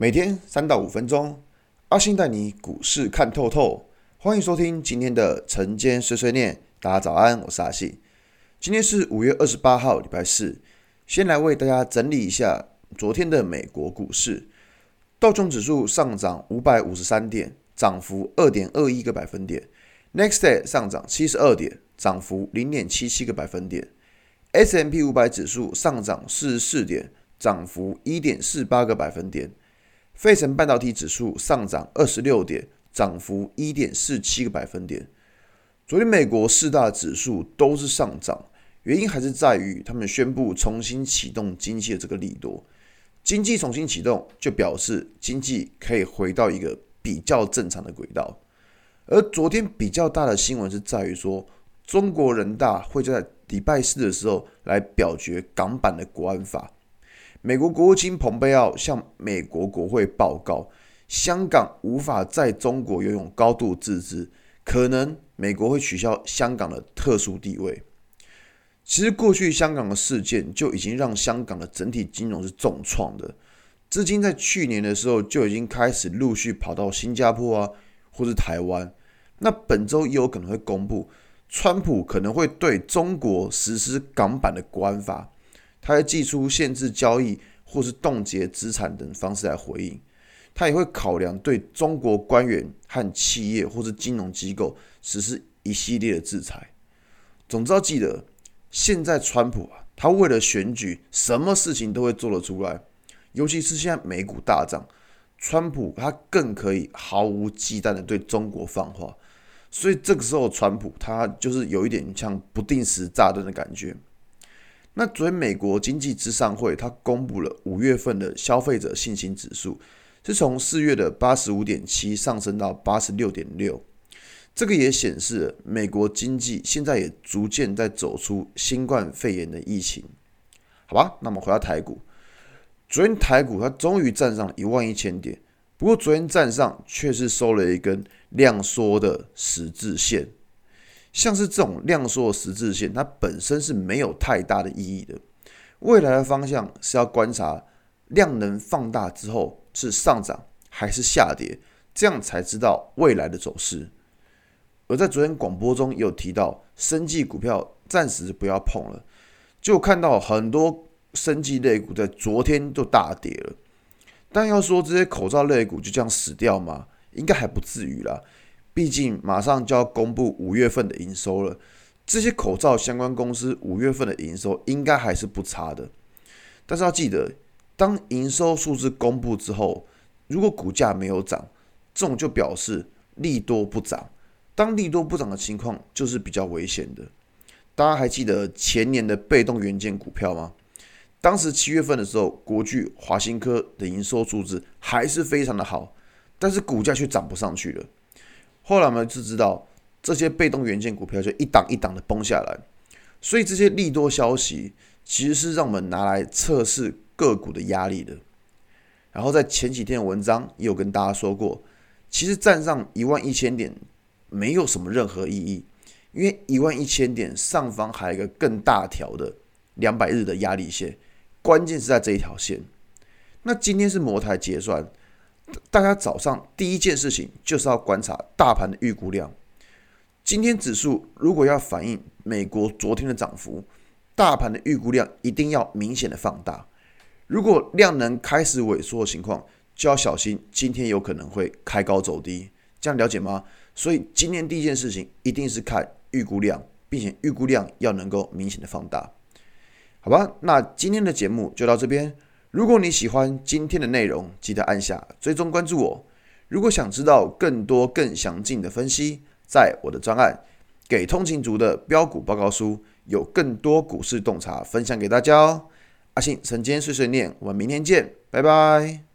每天三到五分钟，阿信带你股市看透透。欢迎收听今天的晨间碎碎念。大家早安，我是阿信。今天是五月二十八号，礼拜四。先来为大家整理一下昨天的美国股市。道琼指数上涨五百五十三点，涨幅二点二一个百分点。Next Day 上涨七十二点，涨幅零点七七个百分点。S M P 五百指数上涨四十四点，涨幅一点四八个百分点。费城半导体指数上涨二十六点，涨幅一点四七个百分点。昨天美国四大指数都是上涨，原因还是在于他们宣布重新启动经济的这个利多。经济重新启动，就表示经济可以回到一个比较正常的轨道。而昨天比较大的新闻是在于说，中国人大会在礼拜四的时候来表决港版的国安法，美国国务卿蓬佩奥向美国国会报告，香港无法在中国拥有高度自治，可能美国会取消香港的特殊地位。其实过去香港的事件就已经让香港的整体金融是重创的，资金在去年的时候就已经开始陆续跑到新加坡啊，或是台湾，那本周也有可能会公布。川普可能会对中国实施港版的国安法，他会祭出限制交易或是冻结资产等方式来回应。他也会考量对中国官员和企业或是金融机构实施一系列的制裁。总之要记得，现在川普啊，他为了选举，什么事情都会做得出来。尤其是现在美股大涨，川普他更可以毫无忌惮的对中国放话。所以这个时候，川普他就是有一点像不定时炸弹的感觉。那昨天美国经济咨商会它公布了五月份的消费者信心指数，是从四月的八十五点七上升到八十六点六。这个也显示了美国经济现在也逐渐在走出新冠肺炎的疫情。好吧，那么回到台股，昨天台股它终于站上一万一千点。不过昨天站上却是收了一根量缩的十字线，像是这种量缩的十字线，它本身是没有太大的意义的。未来的方向是要观察量能放大之后是上涨还是下跌，这样才知道未来的走势。而在昨天广播中有提到，生技股票暂时不要碰了，就看到很多生技类股在昨天就大跌了。但要说这些口罩类股就这样死掉吗？应该还不至于啦。毕竟马上就要公布五月份的营收了，这些口罩相关公司五月份的营收应该还是不差的。但是要记得，当营收数字公布之后，如果股价没有涨，这种就表示利多不涨。当利多不涨的情况，就是比较危险的。大家还记得前年的被动元件股票吗？当时七月份的时候，国巨、华新科的营收数字还是非常的好，但是股价却涨不上去了。后来我们就知道，这些被动元件股票就一档一档的崩下来，所以这些利多消息其实是让我们拿来测试个股的压力的。然后在前几天的文章也有跟大家说过，其实站上一万一千点没有什么任何意义，因为一万一千点上方还有一个更大条的两百日的压力线。关键是在这一条线。那今天是摩台结算，大家早上第一件事情就是要观察大盘的预估量。今天指数如果要反映美国昨天的涨幅，大盘的预估量一定要明显的放大。如果量能开始萎缩的情况，就要小心今天有可能会开高走低。这样了解吗？所以今天第一件事情一定是看预估量，并且预估量要能够明显的放大。好吧，那今天的节目就到这边。如果你喜欢今天的内容，记得按下追踪关注我。如果想知道更多更详尽的分析，在我的专案《给通勤族的标股报告书》有更多股市洞察分享给大家哦。阿信晨间碎碎念，我们明天见，拜拜。